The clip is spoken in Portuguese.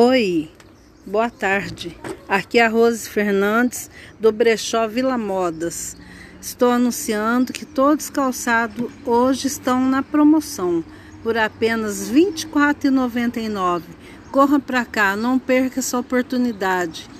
Oi, boa tarde. Aqui é a Rose Fernandes do Brechó Vila Modas. Estou anunciando que todos os calçados hoje estão na promoção por apenas R$ 24,99. Corra para cá, não perca essa oportunidade.